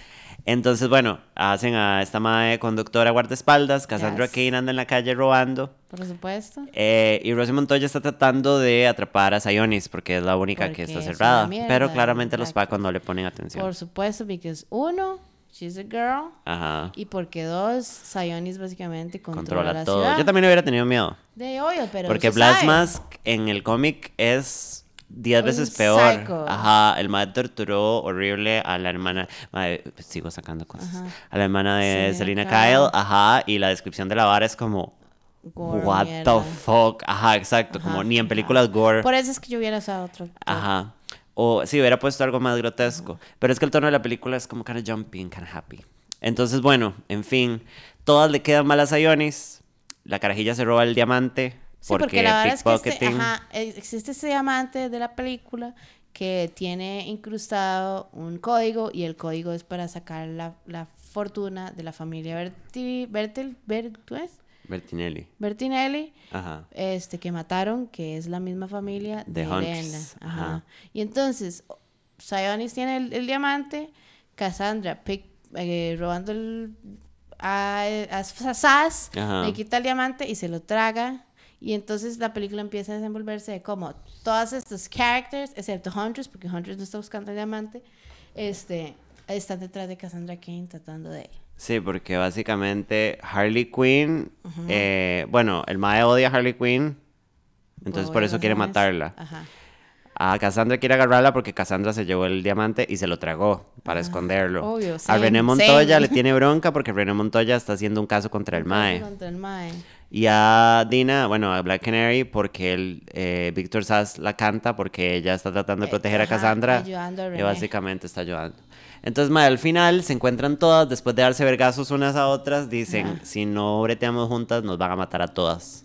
Entonces, bueno, hacen a esta madre conductora guardaespaldas. Cassandra Yes. Cain anda en la calle robando. Por supuesto. Eh, y Rosy Montoya está tratando de atrapar a Sionis porque es la única que Porque está es una cerrada. mierda, pero claramente los exacto. pacos no le ponen atención. Por supuesto, porque uno, she's a girl. Ajá. Y porque dos, Sionis básicamente controla, Controla la todo. ciudad. Yo también hubiera tenido miedo. De obvio, pero Porque se Blast sabe. Mask en el cómic es 10 Un veces peor. psycho. Ajá, el madre torturó horrible a la hermana. Madre, sigo sacando cosas. A la hermana de Selena Selena Kyle. Kyle. Ajá, y la descripción de la vara es como. Gore, What mierda. the fuck. Ajá, exacto. Ajá, como ni en películas gore. Por eso es que yo hubiera usado otro. Ajá. O si hubiera puesto algo más grotesco. Pero es que el tono de la película es como kind of jumpy and kind of happy. Entonces, bueno, en fin. Todas le quedan mal a Sionis. La carajilla se roba el diamante. Sí, porque, porque la verdad es que este, ajá, existe este diamante de la película que tiene incrustado un código y el código es para sacar la, la fortuna de la familia Berti, Bertel, Ber- ¿tú es? Bertinelli. Bertinelli, Ajá. este, que mataron, que es la misma familia De de, Huntress, Elena. ajá. Ajá. Y entonces, Sionis tiene el, el diamante, Cassandra pick- eh, robando el, a, a Sass, le quita el diamante y se lo traga. Y entonces la película empieza a desenvolverse de como todos estos characters, excepto Huntress, porque Huntress no está buscando el diamante, este, están detrás de Cassandra Kane tratando de... Sí, porque básicamente Harley Quinn, eh, bueno, el Mae odia a Harley Quinn, entonces por eso quiere matarla. Ajá. A Cassandra quiere agarrarla porque Cassandra se llevó el diamante y se lo tragó para esconderlo. Ah, obvio, a René Montoya same. le tiene bronca porque René Montoya está haciendo un caso contra el Mae. Contra el Mae. Y a Dina, bueno, a Black Canary porque el, eh, Víctor Sass la canta porque ella está tratando de Eh, proteger a Cassandra. ayudando a y básicamente está ayudando. Entonces, mae, al final se encuentran todas, después de darse vergazos unas a otras, dicen, Ajá. si no breteamos juntas, nos van a matar a todas.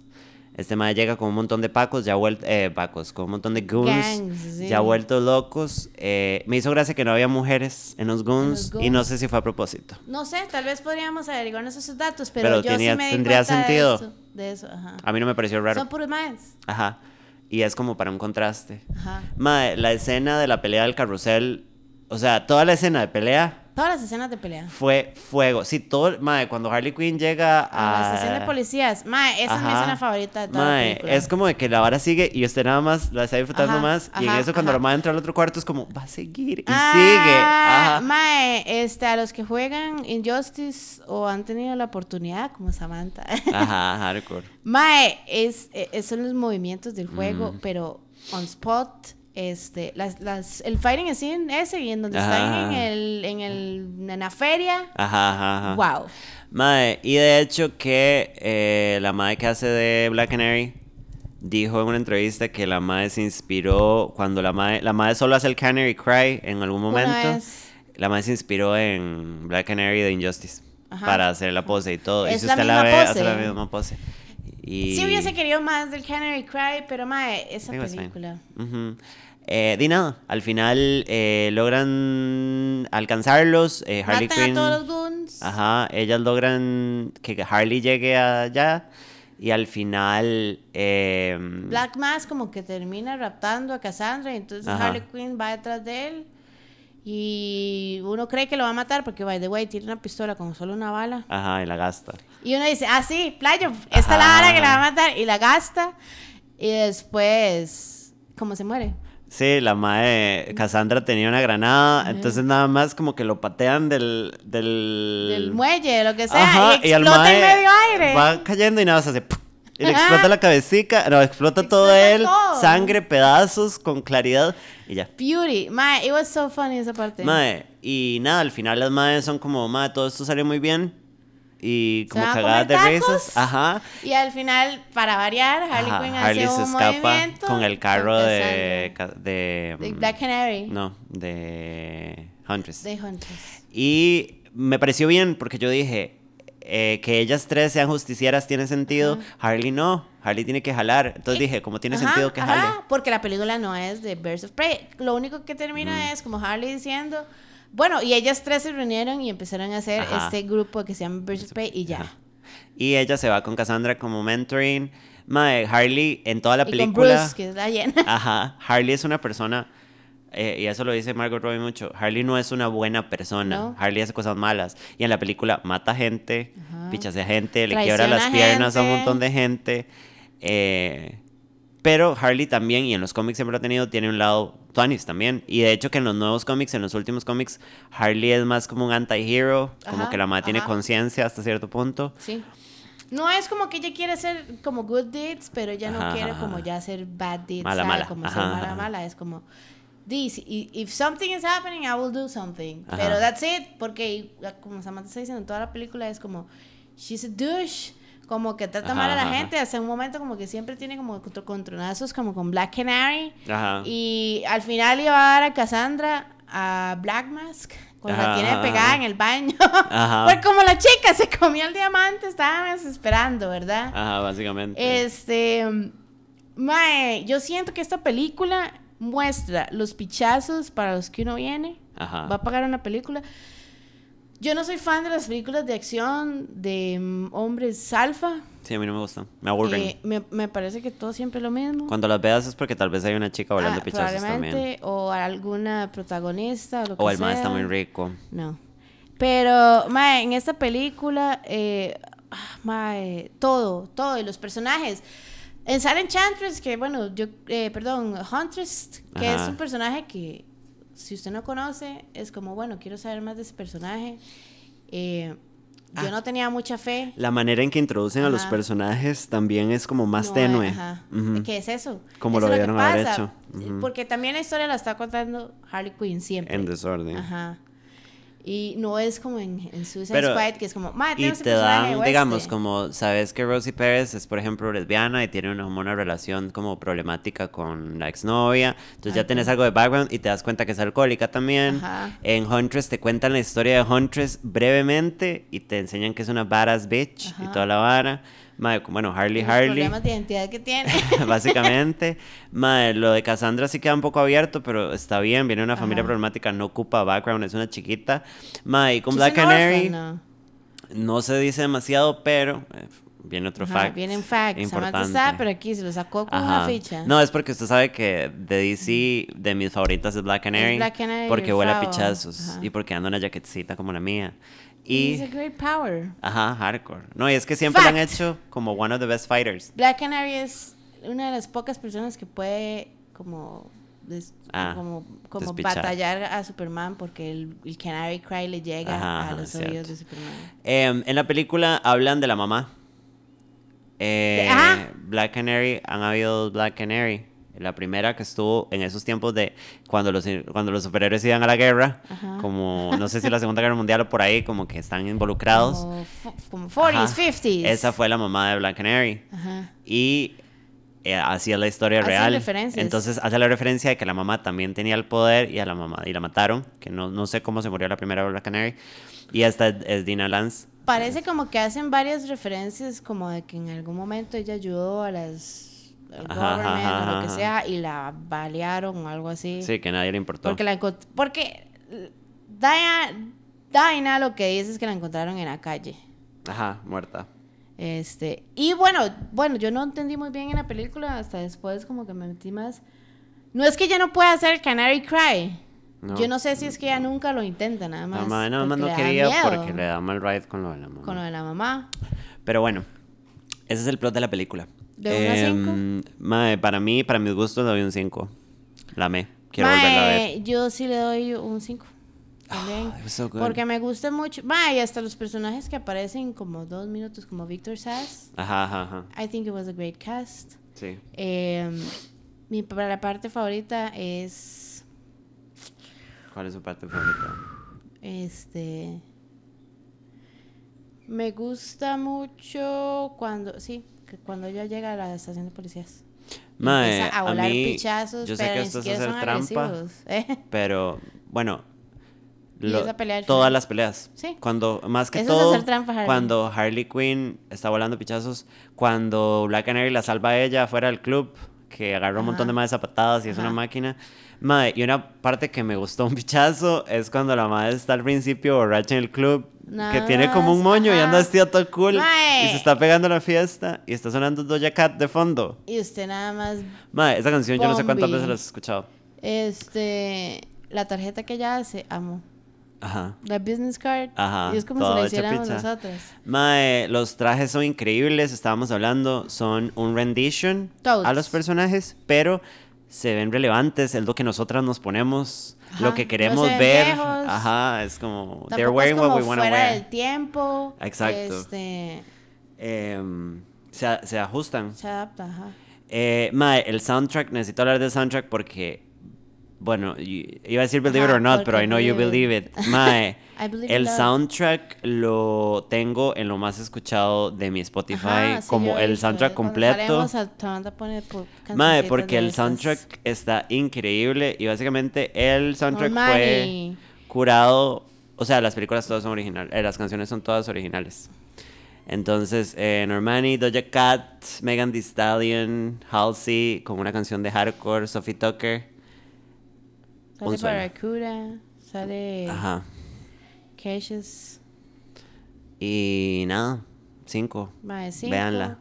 Este mae llega con un montón de pacos, ya vuelto, eh, pacos, con un montón de goons, Gangs, sí. ya vueltos locos. Eh, me hizo gracia que no había mujeres en los goons, los y no sé si fue a propósito. No sé, tal vez podríamos averiguarnos esos datos, pero, Pero yo tenía- sí me tendría cuenta de sentido. eso- De eso, ajá. A mí no me pareció raro. Son puros maes. Ajá. Y es como para un contraste. Ajá. Mae, la escena de la pelea del carrusel, o sea, toda la escena de pelea Todas las escenas de pelea. Fue fuego. Sí, todo, mae, cuando Harley Quinn llega a... A la estación de policías. Mae, esa es mi escena favorita de toda la Mae, película. es como de que la vara sigue y usted nada más la está disfrutando Ajá, más. y en eso, cuando la madre entra al otro cuarto, es como, va a seguir. Y Ah, sigue. Ajá. Mae, este, a los que juegan Injustice o han tenido la oportunidad, como Samantha. Ajá, hardcore. Mae, es, eh, son los movimientos del juego, Mm. pero on spot, este, las, las, el fighting scene ese, y en donde Ajá, están en el, en el, en la feria, Ajá, ajá, ajá. wow. Mae, y de hecho que eh, la madre que hace de Black Canary dijo en una entrevista que la madre se inspiró cuando la madre, la madre solo hace el Canary Cry en algún momento. La madre se inspiró en Black Canary de Injustice Ajá. para hacer la pose y todo. y Es si la usted la ve, pose. hace la misma pose. Y... Sí hubiese querido más del Canary Cry, pero mae, esa está bien. Eh, di nada, al final eh, logran alcanzarlos. eh, Harley Matan Quinn. a todos los goons. Ajá, ellas logran que Harley llegue allá. Y al final. eh, Black Mask como que termina raptando a Cassandra y entonces Ajá. Harley Quinn va detrás de él y uno cree que lo va a matar porque by the way tiene una pistola con solo una bala Ajá, y la gasta. y uno dice, ah sí, playo, esta es la bala que la va a matar y la gasta y después, ¿cómo se muere? Sí, la mae Cassandra tenía una granada, entonces nada más como que lo patean del. Del, Del muelle, lo que sea, Ajá, y al explota en medio aire. Va cayendo y nada más hace. ¡pum! Y le Ajá. explota la cabecita, no, explota todo Explota él, todo. sangre, pedazos, con claridad y ya. Beauty, mae, it was so funny esa parte. Mae, y nada, al final las madres son como, mae, todo esto salió muy bien. Y ¿Se como cagadas de risas. Ajá. Y al final, para variar, Harley Ajá, Quinn Harley hace se un escapa movimiento con el carro de, de. de mm, Black Canary. No, de Huntress. De Huntress. Y me pareció bien porque yo dije eh, que ellas tres sean justicieras tiene sentido. Harley no. Harley tiene que jalar. Entonces dije, como tiene Ajá, sentido que ajá, jale. Porque la película no es de Birds of Prey. Lo único que termina es como Harley diciendo. Bueno, y ellas tres se reunieron y empezaron a hacer Ajá. este grupo que se llama Birds Prey y ya. Ajá. Y ella se va con Cassandra como mentoring. Mae, Harley en toda la y con película. Bruce, que es la llena. Ajá, Harley es una persona, eh, y eso lo dice Margot Robbie mucho, Harley no es una buena persona, No. Harley hace cosas malas, y en la película mata gente, Ajá. pichasea gente, le quiebra las piernas a un montón de gente, eh, pero Harley también, y en los cómics siempre lo ha tenido, tiene un lado Tuanis también, y de hecho que en los nuevos cómics, en los últimos cómics, Harley es más como un anti-hero, como Ajá, que la madre tiene conciencia hasta cierto punto. Sí. No es como que ella quiere hacer como good deeds, pero ella no Ajá, quiere como ya hacer bad deeds. Mala, ¿sabe? mala. Como Ajá, ser mala, mala. Es como, this, if something is happening, I will do something. Pero that's it, porque como Samantha está diciendo en toda la película, es como, she's a douche. Como que trata mal a la ajá, gente, hasta un momento como que siempre tiene como contro- contronazos como con Black Canary. Ajá. Y al final iba a dar a Cassandra a Black Mask, cuando la tiene pegada en el baño. Ajá. Porque como la chica se comió el diamante, estábamos esperando, ¿verdad? Ajá, básicamente. Este. Mae, yo siento que esta película muestra los pichazos para los que uno viene. Ajá. Va a pagar una película. Yo no soy fan de las películas de acción de mm, hombres alfa. Sí, a mí no me gustan, me aburren. Eh, me, me parece que todo siempre es lo mismo. Cuando las veas es porque tal vez hay una chica volando Ah, pichazos también. o alguna protagonista, o lo que O el mae está muy rico. No. Pero, mae, en esta película, eh, ah, mae, todo, todo, y los personajes. En Silent Enchantress, que bueno, yo, eh, perdón, Huntress, que Ajá. es un personaje que, si usted no conoce, es como, bueno, quiero saber más de ese personaje. Eh, yo Ah. no tenía mucha fe. La manera en que introducen a los Ajá. personajes también es como más No, tenue. ajá. Ujú. ¿Qué es eso? Como lo debieron haber hecho. Ujú. Porque también la historia la está contando Harley Quinn siempre. En desorden. Ajá. Y no es como en, en Suicide Pero- Squad, que es como, "Ma, Y te dan, digamos, este". como, sabes que Rosie Pérez es, por ejemplo, lesbiana y tiene una, una relación como problemática con la exnovia. Entonces ya tenés algo de background y te das cuenta que es alcohólica también. Ajá. En Huntress te cuentan la historia de Huntress brevemente y te enseñan que es una badass bitch y toda la vara. Madre, bueno, Harley Los Harley. problemas de identidad que tiene. básicamente. Madre, lo de Cassandra sí queda un poco abierto, pero está bien. Viene de una familia Ajá. problemática, no ocupa background, es una chiquita. Madre, y con Black an Canary no. no se dice demasiado, pero eh, viene otro Ajá, fact. Vienen facts. Importante. está, pero aquí se lo sacó con una Ajá. ficha. No, es porque usted sabe que de DC, de mis favoritas es Black Canary. Black Canary, porque huele a pichazos. Ajá. Y porque anda una jaquetcita como la mía. He's Y. a great power. Ajá, hardcore. No, y es que siempre han hecho como one of the best fighters. Black Canary es una de las pocas personas que puede como des- Ah, como, como batallar a Superman porque el, el Canary Cry le llega Ajá, a los oídos de Superman. Em, en la película hablan de la mamá. Eh. Black Canary, han habido Black Canary. La primera que estuvo en esos tiempos de cuando los, cuando los superhéroes iban a la guerra, Ajá. como no sé si la Segunda Guerra Mundial o por ahí, como que están involucrados. Como, como 40s, Ajá. 50s. Esa fue la mamá de Black Canary. Ajá. Y eh, así es la historia Hacen real. referencias. Entonces hace la referencia de que la mamá también tenía el poder y a la mamá y la mataron, que no, no sé cómo se murió la primera Black Canary. Y esta es, es Dina Lance. Parece como que hacen varias referencias como de que en algún momento ella ayudó a las al Ajá, government ajá, o lo que sea y la balearon o algo así. Sí, que nadie le importó. Porque la porque Diana, Diana lo que dice es que la encontraron en la calle. Ajá, muerta. Este, y bueno, bueno, yo no entendí muy bien en la película, hasta después como que me metí más. No es que ella no pueda hacer el Canary Cry. No. Yo no sé si es que ella nunca lo intenta, nada La más. mamá nada más no quería porque le da mal ride con lo de la mamá. Con lo de la mamá. Pero bueno, ese es el plot de la película. ¿De uno a cinco? Em, mae, para mí, para mis gustos, le doy un 5. La amé. Quiero Mae, volverla a ver. Yo sí le doy un 5. También. it was so good. porque me gusta mucho. Mae, y hasta los personajes que aparecen como dos minutos, como Victor Sass. Ajá, ajá, ajá. I think it was a great cast. Sí. Eh, mi la parte favorita es ¿Cuál es su parte favorita? este me gusta mucho cuando sí que cuando ella llega a la estación de policías Mae, empieza a a volar mí, pichazos yo sé pero que esto es hacer trampa. ¿eh? Pero, bueno. Pelea todas las peleas. Sí. Cuando, más que Eso todo, hacer trampa, Harley. cuando Harley Quinn está volando pichazos, cuando Black Canary la salva a ella fuera del club, que agarra un montón de madres zapatadas y es una máquina. Mae, y una parte que me gustó un pichazo es cuando la madre está al principio borracha en el club, que Nada tiene como un moño y ajá. anda vestida todo cool y Mae. se está pegando a la fiesta y está sonando Doja Cat de fondo. y usted nada más Mae, esa canción yo no sé cuántas Bombi. veces la has escuchado. este la tarjeta que ella hace amo Ajá. la business card Ajá, y es como si la hiciéramos nosotros Mae, los trajes son increíbles, estábamos hablando, son un rendition Totes. a los personajes, pero se ven relevantes, es lo que nosotras nos ponemos, Ajá, lo que queremos ver. Ajá, es como they're wearing como what we want to fuera wear. del tiempo Exacto. este Em, se, se ajustan. se adapta ajá Eh, mae, el soundtrack, necesito hablar del soundtrack porque bueno, iba a decir Believe It Ajá, or Not, pero I know you believe it. Mae, el love. soundtrack lo tengo en lo más escuchado de mi Spotify, Ajá, sí, como el soundtrack completo. Mae, porque el soundtrack está increíble y básicamente el soundtrack fue curado, o sea, las películas todas son originales, eh, las canciones son todas originales. Entonces, eh, Normani, Doja Cat, Megan Thee Stallion, Halsey, con una canción de hardcore, Sophie Tucker. Sale sueño. Barracuda, sale Ajá. Cassius, Y nada, cinco. Mae, cinco. Véanla.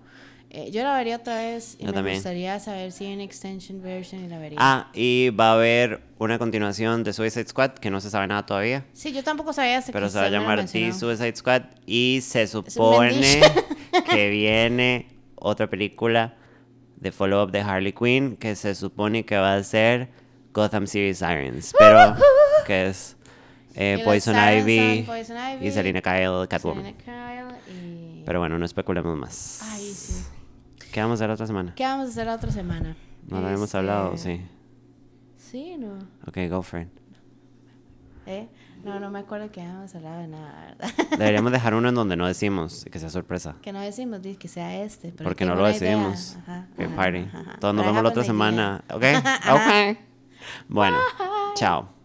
Eh, yo la vería otra vez y Yo me también. gustaría saber si hay una extension version y la vería. Ah, y va a haber una continuación de Suicide Squad, que no se sabe nada todavía. Sí, yo tampoco sabía hasta Pero que se va a llamar. The Suicide Squad. Y se supone que viene otra película de follow-up de Harley Quinn, que se supone que va a ser Gotham City Sirens. Pero que es eh, Poison, Ivy son Poison Ivy, y Selena Kyle, Catwoman. Selena Kyle y... Pero bueno, no especulemos más. Ay, sí. ¿Qué vamos a hacer la otra semana? ¿Qué vamos a hacer la otra semana? No lo habíamos Este, hablado, sí. Sí, no. Ok, it. ¿Eh? No, no me acuerdo que habíamos hablado de nada, ¿verdad? Deberíamos dejar uno en donde no decimos, que sea sorpresa. que no decimos que sea este. Porque no lo decidimos. Ajá, party. ajá. Todos nos vemos la otra idea. semana. ¿Ok? Ok. Bueno, chao.